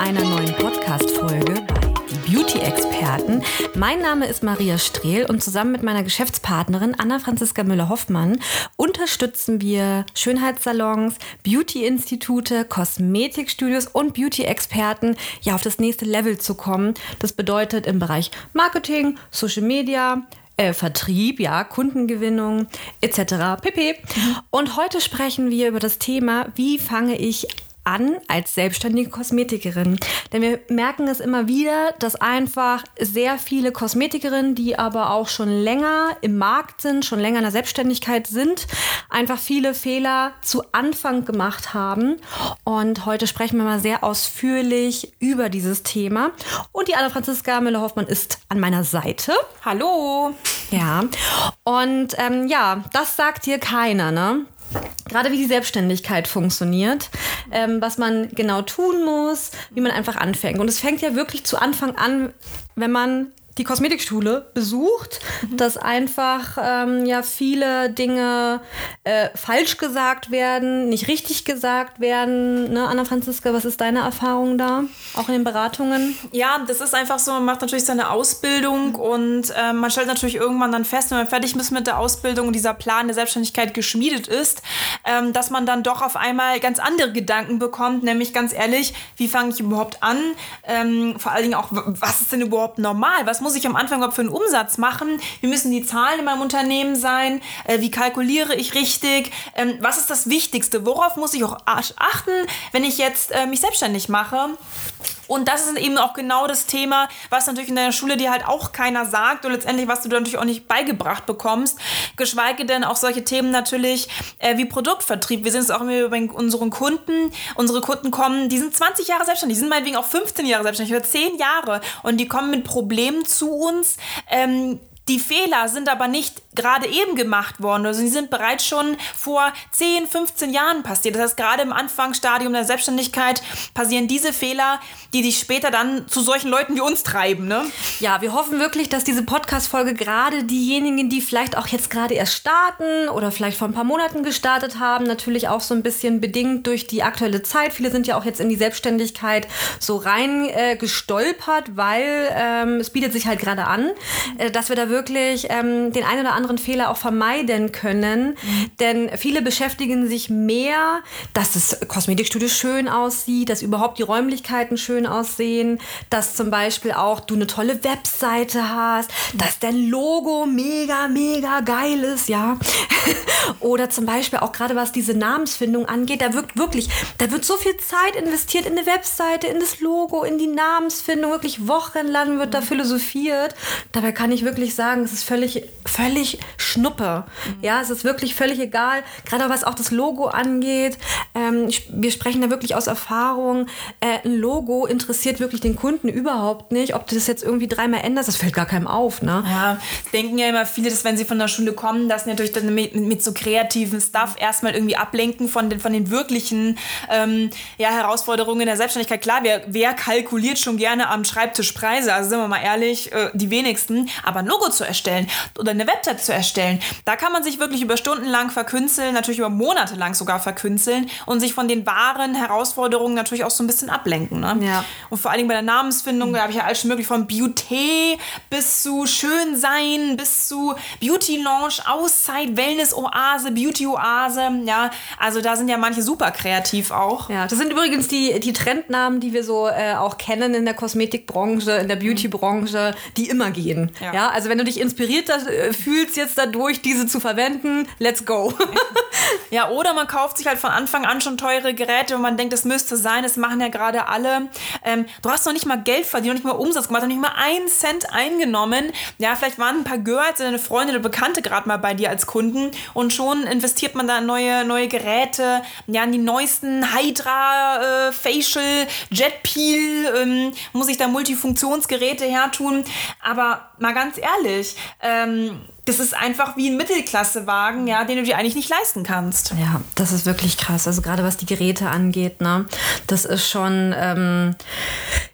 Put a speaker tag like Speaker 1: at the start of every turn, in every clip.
Speaker 1: Einer neuen Podcast-Folge Die Beauty-Experten. Mein Name ist Maria Strehl und zusammen mit meiner Geschäftspartnerin Anna Franziska Müller-Hoffmann unterstützen wir Schönheitssalons, Beauty-Institute, Kosmetikstudios und Beauty-Experten, ja, auf das nächste Level zu kommen. Das bedeutet im Bereich Marketing, Social Media, äh, Vertrieb, ja, Kundengewinnung etc. pp. Und heute sprechen wir über das Thema, wie fange ich an als selbstständige Kosmetikerin. Denn wir merken es immer wieder, dass einfach sehr viele Kosmetikerinnen, die aber auch schon länger im Markt sind, schon länger in der Selbstständigkeit sind, einfach viele Fehler zu Anfang gemacht haben. Und heute sprechen wir mal sehr ausführlich über dieses Thema. Und die Anna Franziska Müller-Hoffmann ist an meiner Seite.
Speaker 2: Hallo.
Speaker 1: Ja. Und ähm, ja, das sagt dir keiner, ne? Gerade wie die Selbstständigkeit funktioniert, ähm, was man genau tun muss, wie man einfach anfängt. Und es fängt ja wirklich zu Anfang an, wenn man die Kosmetikschule besucht, mhm. dass einfach ähm, ja viele Dinge äh, falsch gesagt werden, nicht richtig gesagt werden. Ne? Anna Franziska, was ist deine Erfahrung da? Auch in den Beratungen?
Speaker 2: Ja, das ist einfach so, man macht natürlich seine Ausbildung und äh, man stellt natürlich irgendwann dann fest, wenn man fertig ist mit der Ausbildung und dieser Plan der Selbstständigkeit geschmiedet ist, ähm, dass man dann doch auf einmal ganz andere Gedanken bekommt, nämlich ganz ehrlich, wie fange ich überhaupt an? Ähm, vor allen Dingen auch, was ist denn überhaupt normal? Was muss muss ich am Anfang überhaupt für einen Umsatz machen? Wie müssen die Zahlen in meinem Unternehmen sein? Äh, wie kalkuliere ich richtig? Ähm, was ist das Wichtigste? Worauf muss ich auch achten, wenn ich jetzt äh, mich selbstständig mache? Und das ist eben auch genau das Thema, was natürlich in deiner Schule dir halt auch keiner sagt und letztendlich, was du natürlich auch nicht beigebracht bekommst. Geschweige denn auch solche Themen natürlich äh, wie Produktvertrieb. Wir sehen es auch immer bei unseren Kunden. Unsere Kunden kommen, die sind 20 Jahre selbstständig, die sind meinetwegen auch 15 Jahre selbstständig oder 10 Jahre und die kommen mit Problemen zu uns. Ähm, die Fehler sind aber nicht gerade eben gemacht worden. Also sie sind bereits schon vor 10, 15 Jahren passiert. Das heißt, gerade im Anfangsstadium der Selbstständigkeit passieren diese Fehler, die dich später dann zu solchen Leuten wie uns treiben. Ne?
Speaker 1: Ja, wir hoffen wirklich, dass diese Podcast-Folge gerade diejenigen, die vielleicht auch jetzt gerade erst starten oder vielleicht vor ein paar Monaten gestartet haben, natürlich auch so ein bisschen bedingt durch die aktuelle Zeit. Viele sind ja auch jetzt in die Selbstständigkeit so rein äh, gestolpert, weil ähm, es bietet sich halt gerade an, äh, dass wir da wirklich ähm, den einen oder anderen Fehler auch vermeiden können. Mhm. Denn viele beschäftigen sich mehr, dass das Kosmetikstudio schön aussieht, dass überhaupt die Räumlichkeiten schön aussehen, dass zum Beispiel auch du eine tolle Webseite hast, dass dein Logo mega, mega geil ist, ja. Oder zum Beispiel auch gerade was diese Namensfindung angeht, da wird wirklich, da wird so viel Zeit investiert in eine Webseite, in das Logo, in die Namensfindung, wirklich wochenlang wird da mhm. philosophiert. Dabei kann ich wirklich sagen, es ist völlig, völlig Schnuppe. Mhm. Ja, es ist wirklich völlig egal, gerade was auch das Logo angeht. Ähm, wir sprechen da wirklich aus Erfahrung. Äh, ein Logo interessiert wirklich den Kunden überhaupt nicht. Ob du das jetzt irgendwie dreimal änderst, das fällt gar keinem auf. Ne?
Speaker 2: Ja, denken ja immer viele, dass wenn sie von der Schule kommen, dass natürlich dann mit, mit so kreativen Stuff erstmal irgendwie ablenken von den, von den wirklichen ähm, ja, Herausforderungen der Selbstständigkeit. Klar, wer, wer kalkuliert schon gerne am Schreibtisch Preise? Also sind wir mal ehrlich, äh, die wenigsten. Aber ein Logo zu erstellen oder eine Website zu erstellen, da kann man sich wirklich über Stunden lang verkünsteln, natürlich über Monate lang sogar verkünsteln und sich von den wahren Herausforderungen natürlich auch so ein bisschen ablenken. Ne? Ja. Und vor allen Dingen bei der Namensfindung, da habe ich ja alles schon möglich von Beauty bis zu Schönsein, bis zu Beauty Launch, Auszeit, Wellness Oase, Beauty Oase. Ja, also da sind ja manche super kreativ auch.
Speaker 1: Ja, das sind übrigens die, die Trendnamen, die wir so äh, auch kennen in der Kosmetikbranche, in der Beautybranche, die immer gehen. Ja. ja. also wenn du dich inspiriert äh, fühlst, jetzt dadurch, diese zu verwenden. Let's go.
Speaker 2: ja, oder man kauft sich halt von Anfang an schon teure Geräte und man denkt, es müsste sein. Das machen ja gerade alle. Ähm, du hast noch nicht mal Geld verdient, noch nicht mal Umsatz gemacht, noch nicht mal einen Cent eingenommen. Ja, vielleicht waren ein paar Girls, deine Freunde oder Bekannte gerade mal bei dir als Kunden und schon investiert man da in neue, neue Geräte, ja, in die neuesten Hydra, äh, Facial, Jet Peel, ähm, muss ich da Multifunktionsgeräte hertun. Aber mal ganz ehrlich, ähm, das ist einfach wie ein Mittelklassewagen, ja, den du dir eigentlich nicht leisten kannst.
Speaker 1: Ja, das ist wirklich krass. Also gerade was die Geräte angeht, ne, das ist schon, ähm,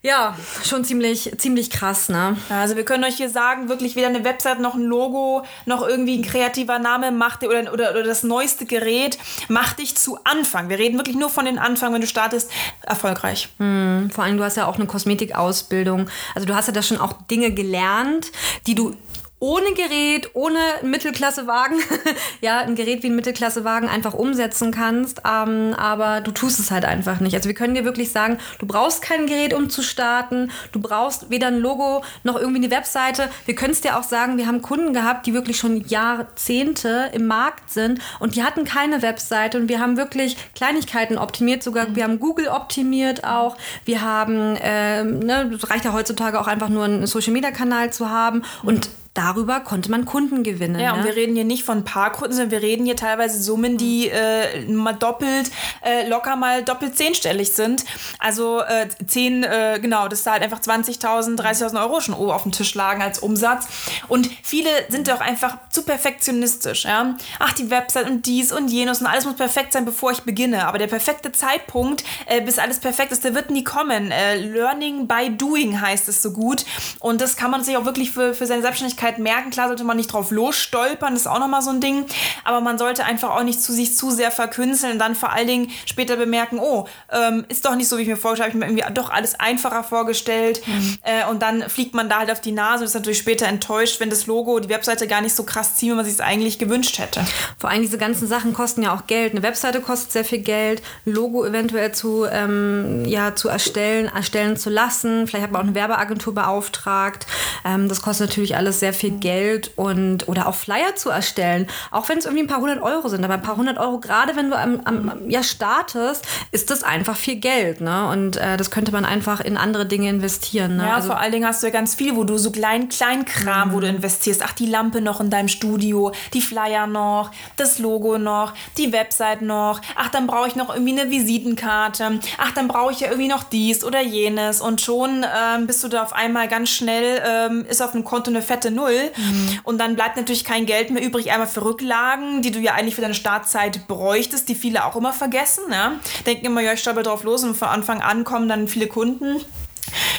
Speaker 1: ja, schon ziemlich, ziemlich krass, ne.
Speaker 2: Also wir können euch hier sagen, wirklich weder eine Website noch ein Logo noch irgendwie ein kreativer Name macht oder, oder, oder das neueste Gerät macht dich zu Anfang. Wir reden wirklich nur von den Anfang, wenn du startest, erfolgreich.
Speaker 1: Mhm. Vor allem, du hast ja auch eine Kosmetikausbildung. Also du hast ja da schon auch Dinge gelernt, die du ohne Gerät, ohne Mittelklassewagen, ja, ein Gerät wie ein Mittelklassewagen einfach umsetzen kannst, ähm, aber du tust es halt einfach nicht. Also wir können dir wirklich sagen, du brauchst kein Gerät, um zu starten, du brauchst weder ein Logo noch irgendwie eine Webseite. Wir können es dir auch sagen, wir haben Kunden gehabt, die wirklich schon Jahrzehnte im Markt sind und die hatten keine Webseite und wir haben wirklich Kleinigkeiten optimiert, sogar wir haben Google optimiert auch, wir haben, ähm, ne, reicht ja heutzutage auch einfach nur einen Social-Media-Kanal zu haben. Und darüber konnte man Kunden gewinnen.
Speaker 2: Ja, ne? und wir reden hier nicht von ein paar Kunden, sondern wir reden hier teilweise Summen, die äh, mal doppelt, äh, locker mal doppelt zehnstellig sind. Also äh, zehn, äh, genau, das da halt einfach 20.000, 30.000 Euro schon auf dem Tisch lagen als Umsatz. Und viele sind doch einfach zu perfektionistisch. Ja? Ach, die Website und dies und jenes und alles muss perfekt sein, bevor ich beginne. Aber der perfekte Zeitpunkt, äh, bis alles perfekt ist, der wird nie kommen. Äh, Learning by doing heißt es so gut. Und das kann man sich auch wirklich für, für seine Selbstständigkeit Möglichkeit merken. Klar sollte man nicht drauf losstolpern, das ist auch nochmal so ein Ding. Aber man sollte einfach auch nicht zu sich zu sehr verkünsteln und dann vor allen Dingen später bemerken, oh, ähm, ist doch nicht so, wie ich mir vorgestellt habe. Ich mir irgendwie doch alles einfacher vorgestellt. Mhm. Äh, und dann fliegt man da halt auf die Nase und ist natürlich später enttäuscht, wenn das Logo, die Webseite gar nicht so krass zieht, wie man sich es eigentlich gewünscht hätte.
Speaker 1: Vor allem diese ganzen Sachen kosten ja auch Geld. Eine Webseite kostet sehr viel Geld, Logo eventuell zu, ähm, ja, zu erstellen, erstellen zu lassen. Vielleicht hat man auch eine Werbeagentur beauftragt. Ähm, das kostet natürlich alles sehr viel Geld und oder auch Flyer zu erstellen, auch wenn es irgendwie ein paar hundert Euro sind, aber ein paar hundert Euro, gerade wenn du am, am ja startest, ist das einfach viel Geld, ne? Und äh, das könnte man einfach in andere Dinge investieren. Ne?
Speaker 2: Ja, also, vor allen Dingen hast du ja ganz viel, wo du so klein, klein Kram, mhm. wo du investierst. Ach, die Lampe noch in deinem Studio, die Flyer noch, das Logo noch, die Website noch. Ach, dann brauche ich noch irgendwie eine Visitenkarte. Ach, dann brauche ich ja irgendwie noch dies oder jenes. Und schon ähm, bist du da auf einmal ganz schnell, ähm, ist auf dem Konto eine fette Null null. Mhm. Und dann bleibt natürlich kein Geld mehr übrig, einmal für Rücklagen, die du ja eigentlich für deine Startzeit bräuchtest, die viele auch immer vergessen. Ja? Denken immer, ja, ich stolper drauf los und von Anfang an kommen dann viele Kunden.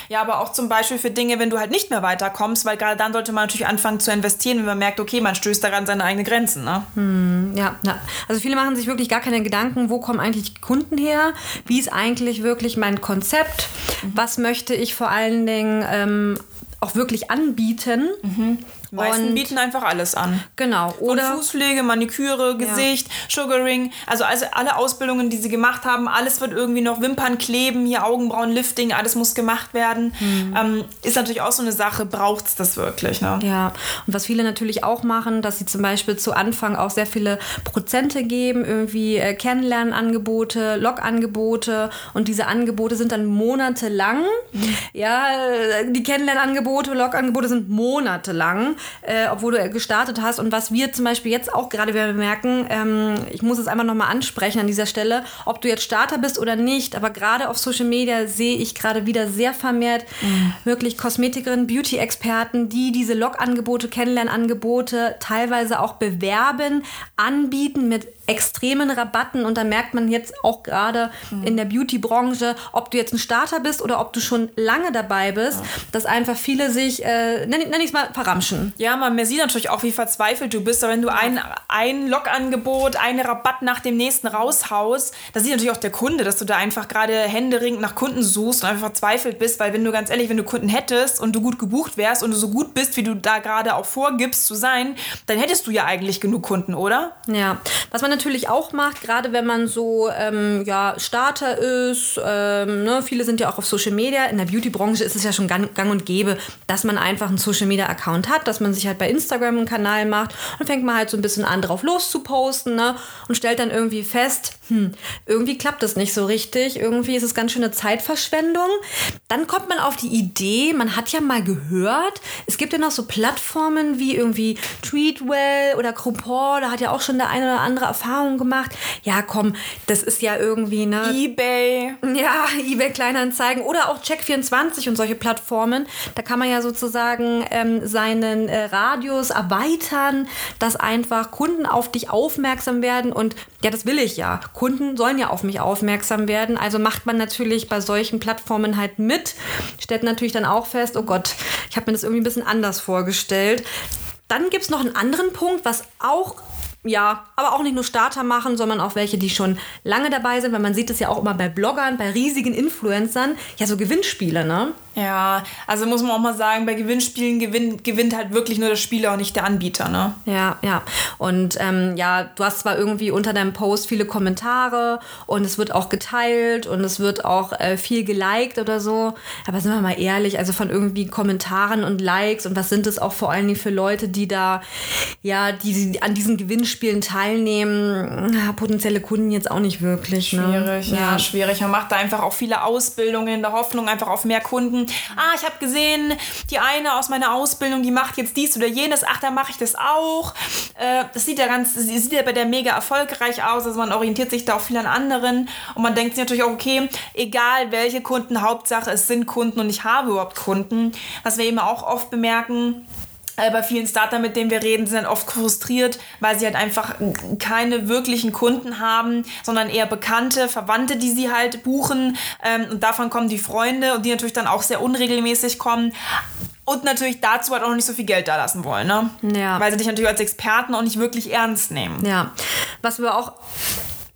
Speaker 2: Ja, aber auch zum Beispiel für Dinge, wenn du halt nicht mehr weiterkommst, weil gerade dann sollte man natürlich anfangen zu investieren, wenn man merkt, okay, man stößt daran seine eigenen Grenzen. Ne?
Speaker 1: Hm, ja, ja, also viele machen sich wirklich gar keine Gedanken, wo kommen eigentlich die Kunden her, wie ist eigentlich wirklich mein Konzept, mhm. was möchte ich vor allen Dingen ähm, auch wirklich anbieten.
Speaker 2: Mhm. Die meisten und bieten einfach alles an.
Speaker 1: Genau.
Speaker 2: Oder Von Fußpflege, Maniküre, Gesicht, ja. Sugaring. Also, also alle Ausbildungen, die sie gemacht haben, alles wird irgendwie noch Wimpern kleben, hier Augenbrauenlifting, alles muss gemacht werden. Mhm. Ähm, ist natürlich auch so eine Sache, braucht es das wirklich? Ne?
Speaker 1: Ja. Und was viele natürlich auch machen, dass sie zum Beispiel zu Anfang auch sehr viele Prozente geben, irgendwie äh, Kennenlernangebote, Logangebote und diese Angebote sind dann monatelang. Mhm. Ja, äh, die Kennenlernangebote, Logangebote sind monatelang äh, obwohl du gestartet hast. Und was wir zum Beispiel jetzt auch gerade merken, ähm, ich muss es einfach nochmal ansprechen an dieser Stelle, ob du jetzt Starter bist oder nicht, aber gerade auf Social Media sehe ich gerade wieder sehr vermehrt mhm. wirklich Kosmetikerinnen, Beauty-Experten, die diese Log-Angebote, Kennenlernangebote teilweise auch bewerben, anbieten mit extremen Rabatten und da merkt man jetzt auch gerade mhm. in der Beauty-Branche, ob du jetzt ein Starter bist oder ob du schon lange dabei bist, ja. dass einfach viele sich, äh, nenn, nenn ich es mal, verramschen.
Speaker 2: Ja, man sieht natürlich auch, wie verzweifelt du bist, aber wenn du ein, ein Log-Angebot, einen Rabatt nach dem nächsten raushaust, da sieht natürlich auch der Kunde, dass du da einfach gerade händeringend nach Kunden suchst und einfach verzweifelt bist, weil wenn du ganz ehrlich, wenn du Kunden hättest und du gut gebucht wärst und du so gut bist, wie du da gerade auch vorgibst zu sein, dann hättest du ja eigentlich genug Kunden, oder?
Speaker 1: Ja, was man natürlich auch macht, gerade wenn man so ähm, ja, Starter ist, ähm, ne, viele sind ja auch auf Social Media, in der Beauty-Branche ist es ja schon gang, gang, und gäbe, dass man einfach einen Social-Media-Account hat, dass dass man sich halt bei Instagram einen Kanal macht und fängt man halt so ein bisschen an drauf loszuposten, ne? Und stellt dann irgendwie fest, hm, irgendwie klappt das nicht so richtig, irgendwie ist es ganz schöne Zeitverschwendung. Dann kommt man auf die Idee, man hat ja mal gehört, es gibt ja noch so Plattformen wie irgendwie Tweetwell oder Groupon, da hat ja auch schon der eine oder andere Erfahrung gemacht. Ja, komm, das ist ja irgendwie, ne?
Speaker 2: Ebay.
Speaker 1: Ja, eBay Kleinanzeigen oder auch Check24 und solche Plattformen. Da kann man ja sozusagen ähm, seinen äh, Radius erweitern, dass einfach Kunden auf dich aufmerksam werden und ja, das will ich ja. Kunden sollen ja auf mich aufmerksam werden. Also macht man natürlich bei solchen Plattformen halt mit, stellt natürlich dann auch fest, oh Gott, ich habe mir das irgendwie ein bisschen anders vorgestellt. Dann gibt es noch einen anderen Punkt, was auch ja, aber auch nicht nur Starter machen, sondern auch welche, die schon lange dabei sind, weil man sieht es ja auch immer bei Bloggern, bei riesigen Influencern, ja so Gewinnspiele, ne?
Speaker 2: Ja, also muss man auch mal sagen, bei Gewinnspielen gewinnt, gewinnt halt wirklich nur der Spieler und nicht der Anbieter, ne?
Speaker 1: Ja, ja. Und ähm, ja, du hast zwar irgendwie unter deinem Post viele Kommentare und es wird auch geteilt und es wird auch äh, viel geliked oder so, aber sind wir mal ehrlich, also von irgendwie Kommentaren und Likes und was sind es auch vor allen Dingen für Leute, die da, ja, die, die an diesen Gewinnspielen teilnehmen, ja, potenzielle Kunden jetzt auch nicht wirklich.
Speaker 2: Ne? Schwierig, ja. ja, schwierig. Man macht da einfach auch viele Ausbildungen in der Hoffnung einfach auf mehr Kunden ah, ich habe gesehen, die eine aus meiner Ausbildung, die macht jetzt dies oder jenes, ach, da mache ich das auch. Äh, das sieht ja ganz, sieht ja bei der mega erfolgreich aus, also man orientiert sich da auch viel an anderen und man denkt sich natürlich auch, okay, egal welche Kunden, Hauptsache es sind Kunden und ich habe überhaupt Kunden. Was wir eben auch oft bemerken, bei vielen Starter, mit denen wir reden, sind dann oft frustriert, weil sie halt einfach keine wirklichen Kunden haben, sondern eher Bekannte, Verwandte, die sie halt buchen. Ähm, und davon kommen die Freunde und die natürlich dann auch sehr unregelmäßig kommen. Und natürlich dazu halt auch nicht so viel Geld da lassen wollen, ne?
Speaker 1: Ja.
Speaker 2: Weil sie dich natürlich als Experten auch nicht wirklich ernst nehmen.
Speaker 1: Ja. Was wir auch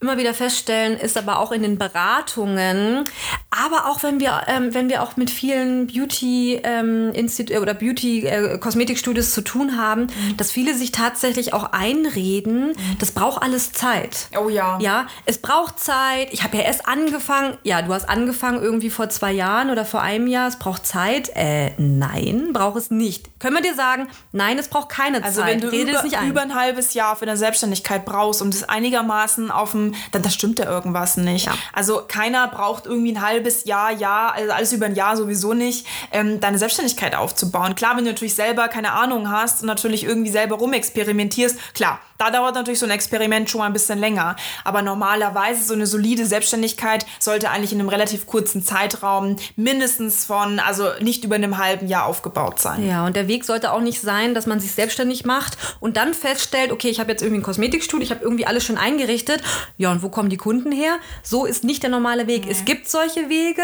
Speaker 1: immer wieder feststellen, ist aber auch in den Beratungen, aber auch wenn wir, ähm, wenn wir auch mit vielen Beauty ähm, Institut oder Beauty äh, Kosmetikstudios zu tun haben, mhm. dass viele sich tatsächlich auch einreden, mhm. das braucht alles Zeit.
Speaker 2: Oh ja.
Speaker 1: Ja, es braucht Zeit. Ich habe ja erst angefangen. Ja, du hast angefangen irgendwie vor zwei Jahren oder vor einem Jahr. Es braucht Zeit. Äh, nein, braucht es nicht. Können wir dir sagen, nein, es braucht keine
Speaker 2: also
Speaker 1: Zeit.
Speaker 2: Also wenn du
Speaker 1: Rede
Speaker 2: über, über ein halbes Jahr für deine Selbstständigkeit brauchst und es einigermaßen auf dem dann das stimmt ja irgendwas nicht. Ja. Also keiner braucht irgendwie ein halbes Jahr, Jahr, also alles über ein Jahr sowieso nicht, ähm, deine Selbstständigkeit aufzubauen. Klar, wenn du natürlich selber keine Ahnung hast und natürlich irgendwie selber rumexperimentierst, klar, da dauert natürlich so ein Experiment schon mal ein bisschen länger. Aber normalerweise so eine solide Selbstständigkeit sollte eigentlich in einem relativ kurzen Zeitraum mindestens von, also nicht über einem halben Jahr aufgebaut sein.
Speaker 1: Ja, und der Weg sollte auch nicht sein, dass man sich selbstständig macht und dann feststellt, okay, ich habe jetzt irgendwie ein Kosmetikstudio, ich habe irgendwie alles schon eingerichtet. Ja, und wo kommen die Kunden her? So ist nicht der normale Weg. Nee. Es gibt solche Wege,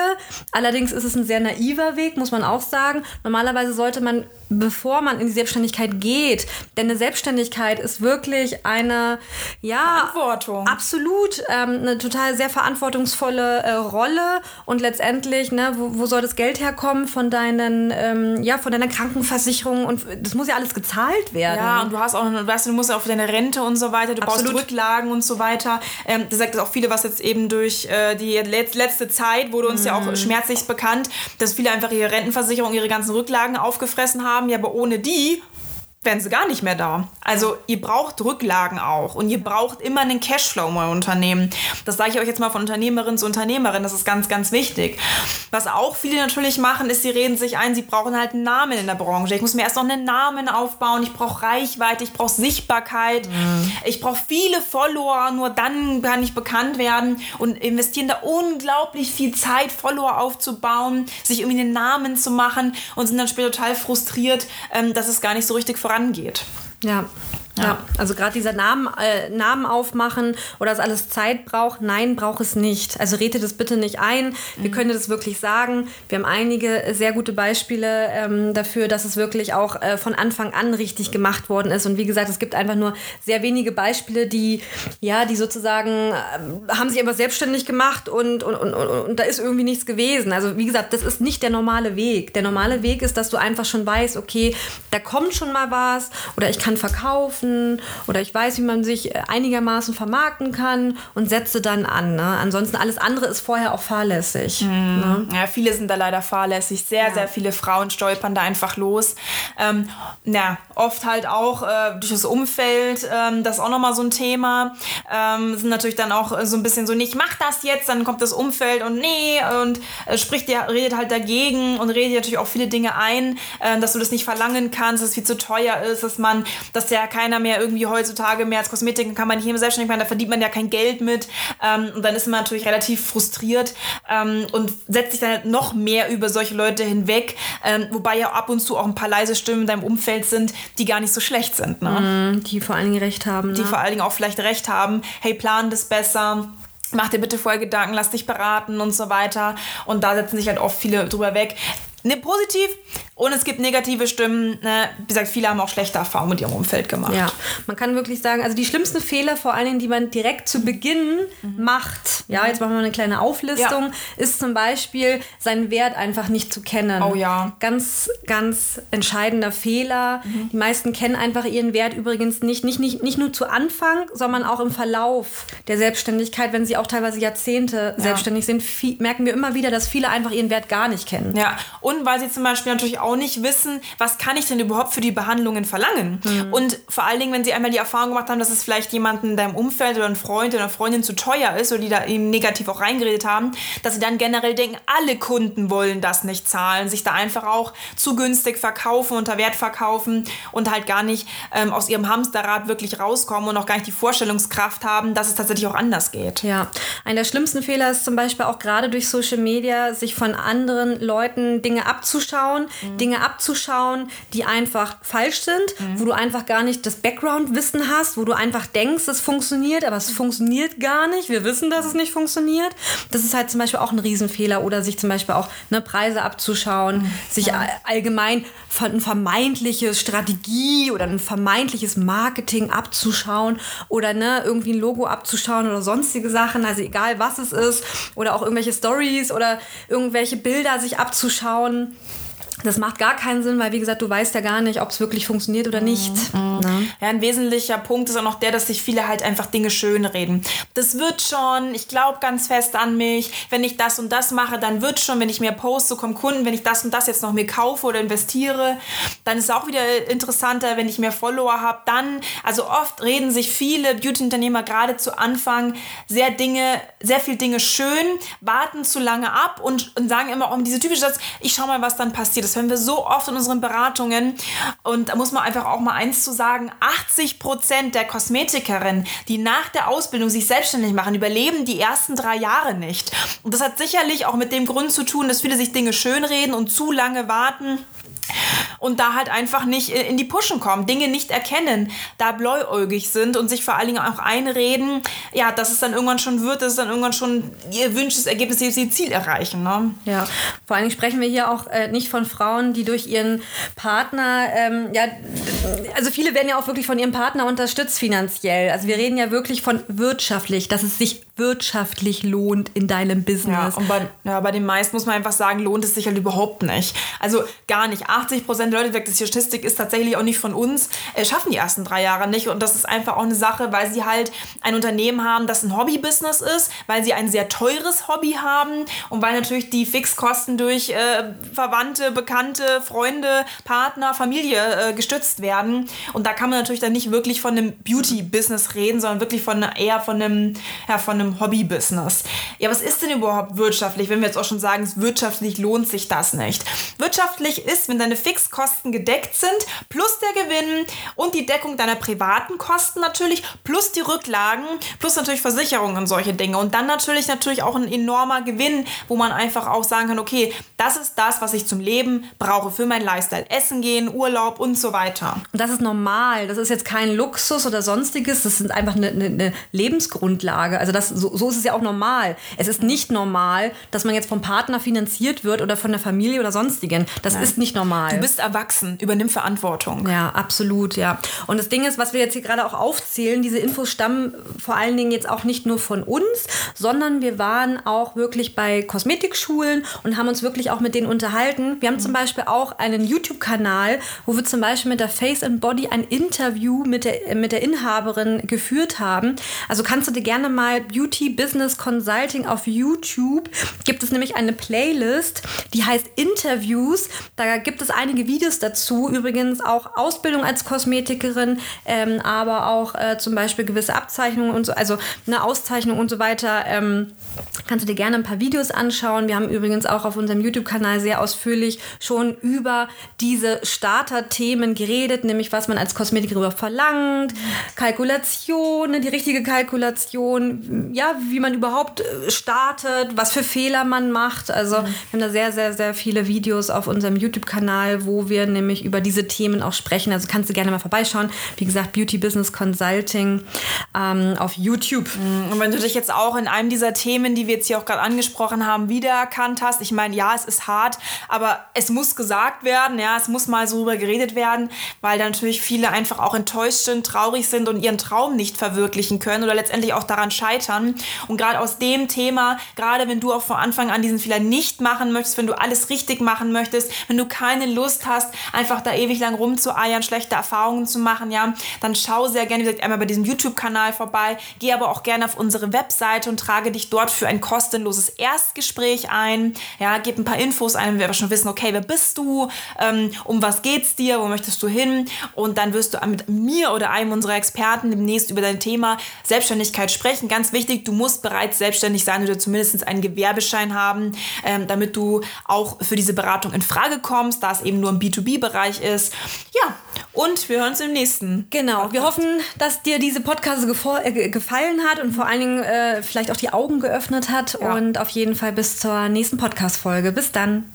Speaker 1: allerdings ist es ein sehr naiver Weg, muss man auch sagen. Normalerweise sollte man, bevor man in die Selbstständigkeit geht, denn eine Selbstständigkeit ist wirklich wirklich eine, ja,
Speaker 2: Verantwortung.
Speaker 1: Absolut, ähm, eine total sehr verantwortungsvolle äh, Rolle und letztendlich, ne, wo, wo soll das Geld herkommen von deinen, ähm, ja, von deiner Krankenversicherung und das muss ja alles gezahlt werden.
Speaker 2: Ja, und du hast auch, weißt du, du musst ja auch für deine Rente und so weiter, du Absolut. brauchst Rücklagen und so weiter. Ähm, das sagt auch viele, was jetzt eben durch äh, die letzte Zeit wurde uns mm. ja auch mhm. schmerzlich bekannt, dass viele einfach ihre Rentenversicherung, ihre ganzen Rücklagen aufgefressen haben. Ja, aber ohne die wären sie gar nicht mehr da. Also ihr braucht Rücklagen auch und ihr braucht immer einen Cashflow in eurem Unternehmen. Das sage ich euch jetzt mal von Unternehmerin zu Unternehmerin, das ist ganz, ganz wichtig. Was auch viele natürlich machen, ist, sie reden sich ein, sie brauchen halt einen Namen in der Branche. Ich muss mir erst noch einen Namen aufbauen, ich brauche Reichweite, ich brauche Sichtbarkeit, mhm. ich brauche viele Follower, nur dann kann ich bekannt werden und investieren da unglaublich viel Zeit, Follower aufzubauen, sich irgendwie einen Namen zu machen und sind dann später total frustriert, ähm, dass es gar nicht so richtig vorangeht.
Speaker 1: Ja. Ja, also gerade dieser Namen, äh, Namen aufmachen oder dass alles Zeit braucht, nein, braucht es nicht. Also redet das bitte nicht ein. Wir mhm. können das wirklich sagen. Wir haben einige sehr gute Beispiele ähm, dafür, dass es wirklich auch äh, von Anfang an richtig gemacht worden ist. Und wie gesagt, es gibt einfach nur sehr wenige Beispiele, die, ja, die sozusagen äh, haben sich einfach selbstständig gemacht und, und, und, und, und da ist irgendwie nichts gewesen. Also wie gesagt, das ist nicht der normale Weg. Der normale Weg ist, dass du einfach schon weißt, okay, da kommt schon mal was oder ich kann verkaufen verkaufen oder ich weiß, wie man sich einigermaßen vermarkten kann und setze dann an. Ne? Ansonsten alles andere ist vorher auch fahrlässig. Mhm.
Speaker 2: Ne? Ja, viele sind da leider fahrlässig. Sehr, ja. sehr viele Frauen stolpern da einfach los. Ähm, na, oft halt auch äh, durch das Umfeld, ähm, das ist auch nochmal so ein Thema. Ähm, sind natürlich dann auch so ein bisschen so, nicht mach das jetzt, dann kommt das Umfeld und nee und äh, spricht dir, redet halt dagegen und redet natürlich auch viele Dinge ein, äh, dass du das nicht verlangen kannst, dass es viel zu teuer ist, dass man, dass ja keiner mehr irgendwie heutzutage mehr als Kosmetik kann man nicht mehr selbstständig machen, da verdient man ja kein Geld mit ähm, und dann ist man natürlich relativ frustriert ähm, und setzt sich dann halt noch mehr über solche Leute hinweg, ähm, wobei ja ab und zu auch ein paar leise Stimmen in deinem Umfeld sind, die gar nicht so schlecht sind. Ne?
Speaker 1: Mm, die vor allen Dingen recht haben.
Speaker 2: Die ne? vor allen Dingen auch vielleicht recht haben, hey, plan das besser mach dir bitte vorher Gedanken, lass dich beraten und so weiter. Und da setzen sich halt oft viele drüber weg. Ne, positiv, und es gibt negative Stimmen. Ne? Wie gesagt, viele haben auch schlechte Erfahrungen mit ihrem Umfeld gemacht.
Speaker 1: Ja, man kann wirklich sagen, also die schlimmsten Fehler, vor allen Dingen, die man direkt zu Beginn mhm. macht, ja, jetzt machen wir eine kleine Auflistung, ja. ist zum Beispiel seinen Wert einfach nicht zu kennen.
Speaker 2: Oh ja.
Speaker 1: Ganz, ganz entscheidender Fehler. Mhm. Die meisten kennen einfach ihren Wert übrigens nicht, nicht, nicht, nicht nur zu Anfang, sondern auch im Verlauf der Selbstständigkeit, wenn sie auch teilweise Jahrzehnte ja. selbstständig sind, merken wir immer wieder, dass viele einfach ihren Wert gar nicht kennen.
Speaker 2: Ja, und weil sie zum Beispiel natürlich auch auch nicht wissen, was kann ich denn überhaupt für die Behandlungen verlangen. Mhm. Und vor allen Dingen, wenn sie einmal die Erfahrung gemacht haben, dass es vielleicht jemanden in deinem Umfeld oder ein Freund oder eine Freundin zu teuer ist oder die da eben negativ auch reingeredet haben, dass sie dann generell denken, alle Kunden wollen das nicht zahlen, sich da einfach auch zu günstig verkaufen, unter Wert verkaufen und halt gar nicht ähm, aus ihrem Hamsterrad wirklich rauskommen und auch gar nicht die Vorstellungskraft haben, dass es tatsächlich auch anders geht.
Speaker 1: Ja, einer der schlimmsten Fehler ist zum Beispiel auch gerade durch Social Media, sich von anderen Leuten Dinge abzuschauen, mhm. Dinge abzuschauen, die einfach falsch sind, mhm. wo du einfach gar nicht das Background-Wissen hast, wo du einfach denkst, es funktioniert, aber es funktioniert gar nicht. Wir wissen, dass es nicht funktioniert. Das ist halt zum Beispiel auch ein Riesenfehler oder sich zum Beispiel auch ne, Preise abzuschauen, mhm. sich allgemein von eine vermeintliche Strategie oder ein vermeintliches Marketing abzuschauen oder ne, irgendwie ein Logo abzuschauen oder sonstige Sachen, also egal was es ist oder auch irgendwelche Stories oder irgendwelche Bilder sich abzuschauen. Das macht gar keinen Sinn, weil wie gesagt, du weißt ja gar nicht, ob es wirklich funktioniert oder nicht. Mhm.
Speaker 2: Ne? Ja, ein wesentlicher Punkt ist auch noch der, dass sich viele halt einfach Dinge schön reden. Das wird schon, ich glaube ganz fest an mich. Wenn ich das und das mache, dann wird schon, wenn ich mehr poste, kommen Kunden. Wenn ich das und das jetzt noch mir kaufe oder investiere, dann ist es auch wieder interessanter, wenn ich mehr Follower habe. Dann, also oft reden sich viele Beauty-Unternehmer gerade zu Anfang sehr Dinge, sehr viel Dinge schön, warten zu lange ab und, und sagen immer um diese typische Satz, ich schau mal, was dann passiert das hören wir so oft in unseren Beratungen. Und da muss man einfach auch mal eins zu sagen: 80 Prozent der Kosmetikerinnen, die nach der Ausbildung sich selbstständig machen, überleben die ersten drei Jahre nicht. Und das hat sicherlich auch mit dem Grund zu tun, dass viele sich Dinge schönreden und zu lange warten und da halt einfach nicht in die Puschen kommen, Dinge nicht erkennen, da bläuäugig sind und sich vor allen Dingen auch einreden, ja, dass es dann irgendwann schon wird, dass es dann irgendwann schon ihr wünschtes Ergebnis, ihr Ziel erreichen. Ne?
Speaker 1: Ja, vor allen Dingen sprechen wir hier auch äh, nicht von Frauen, die durch ihren Partner, ähm, ja, also viele werden ja auch wirklich von ihrem Partner unterstützt finanziell. Also wir reden ja wirklich von wirtschaftlich, dass es sich wirtschaftlich lohnt in deinem Business.
Speaker 2: Ja, und bei, ja, bei den meisten muss man einfach sagen, lohnt es sich halt überhaupt nicht. Also gar nicht. 80 Prozent der Leute, die Statistik ist tatsächlich auch nicht von uns, äh, schaffen die ersten drei Jahre nicht. Und das ist einfach auch eine Sache, weil sie halt ein Unternehmen haben, das ein Hobby-Business ist, weil sie ein sehr teures Hobby haben und weil natürlich die Fixkosten durch äh, Verwandte, Bekannte, Freunde, Partner, Familie äh, gestützt werden. Und da kann man natürlich dann nicht wirklich von einem Beauty-Business reden, sondern wirklich von eher von einem, ja, von einem Hobby-Business. Ja, was ist denn überhaupt wirtschaftlich, wenn wir jetzt auch schon sagen, wirtschaftlich lohnt sich das nicht? Wirtschaftlich ist, wenn deine Fixkosten gedeckt sind, plus der Gewinn und die Deckung deiner privaten Kosten natürlich, plus die Rücklagen, plus natürlich Versicherungen und solche Dinge. Und dann natürlich natürlich auch ein enormer Gewinn, wo man einfach auch sagen kann, okay, das ist das, was ich zum Leben brauche für mein Lifestyle. Essen gehen, Urlaub und so weiter.
Speaker 1: Und das ist normal. Das ist jetzt kein Luxus oder sonstiges. Das ist einfach eine, eine, eine Lebensgrundlage. Also das so, so ist es ja auch normal. Es ist nicht normal, dass man jetzt vom Partner finanziert wird oder von der Familie oder sonstigen. Das Nein. ist nicht normal.
Speaker 2: Du bist erwachsen, übernimm Verantwortung.
Speaker 1: Ja, absolut, ja. Und das Ding ist, was wir jetzt hier gerade auch aufzählen, diese Infos stammen vor allen Dingen jetzt auch nicht nur von uns, sondern wir waren auch wirklich bei Kosmetikschulen und haben uns wirklich auch mit denen unterhalten. Wir haben mhm. zum Beispiel auch einen YouTube-Kanal, wo wir zum Beispiel mit der Face and Body ein Interview mit der, mit der Inhaberin geführt haben. Also kannst du dir gerne mal Beauty Business Consulting auf YouTube gibt es nämlich eine Playlist, die heißt Interviews. Da gibt es einige Videos dazu. Übrigens auch Ausbildung als Kosmetikerin, ähm, aber auch äh, zum Beispiel gewisse Abzeichnungen und so, also eine Auszeichnung und so weiter. Ähm, kannst du dir gerne ein paar Videos anschauen. Wir haben übrigens auch auf unserem YouTube-Kanal sehr ausführlich schon über diese Starter-Themen geredet, nämlich was man als Kosmetikerin verlangt, Kalkulation, die richtige Kalkulation, ja, wie man überhaupt äh, startet, was für Fehler man macht. Also wir haben da sehr, sehr, sehr viele Videos auf unserem YouTube-Kanal, wo wir nämlich über diese Themen auch sprechen. Also kannst du gerne mal vorbeischauen. Wie gesagt, Beauty Business Consulting ähm, auf YouTube.
Speaker 2: Mhm. Und wenn du dich jetzt auch in einem dieser Themen, die wir jetzt hier auch gerade angesprochen haben, wiedererkannt hast, ich meine, ja, es ist hart, aber es muss gesagt werden, ja, es muss mal so drüber geredet werden, weil da natürlich viele einfach auch enttäuscht sind, traurig sind und ihren Traum nicht verwirklichen können oder letztendlich auch daran scheitern. Und gerade aus dem Thema, gerade wenn du auch von Anfang an diesen Fehler nicht machen möchtest, wenn du alles richtig machen möchtest, wenn du keine Lust hast, einfach da ewig lang rumzueiern, schlechte Erfahrungen zu machen, ja, dann schau sehr gerne, wie gesagt, einmal bei diesem YouTube-Kanal vorbei, geh aber auch gerne auf unsere Webseite und trage dich dort für ein kostenloses Erstgespräch ein, ja, gib ein paar Infos ein, wir aber schon wissen, okay, wer bist du, ähm, um was geht's dir, wo möchtest du hin? Und dann wirst du mit mir oder einem unserer Experten demnächst über dein Thema Selbstständigkeit sprechen. Ganz wichtig, du musst bereits selbstständig sein oder zumindest einen Gewerbeschein haben, ähm, damit du auch für diese Beratung in Frage kommst, da es eben nur im B2B-Bereich ist. Ja, und wir hören uns im nächsten.
Speaker 1: Genau, Podcast. wir hoffen, dass dir diese Podcast äh, gefallen hat und vor allen Dingen äh, vielleicht auch die Augen geöffnet hat. Ja. Und auf jeden Fall bis zur nächsten Podcast-Folge. Bis dann.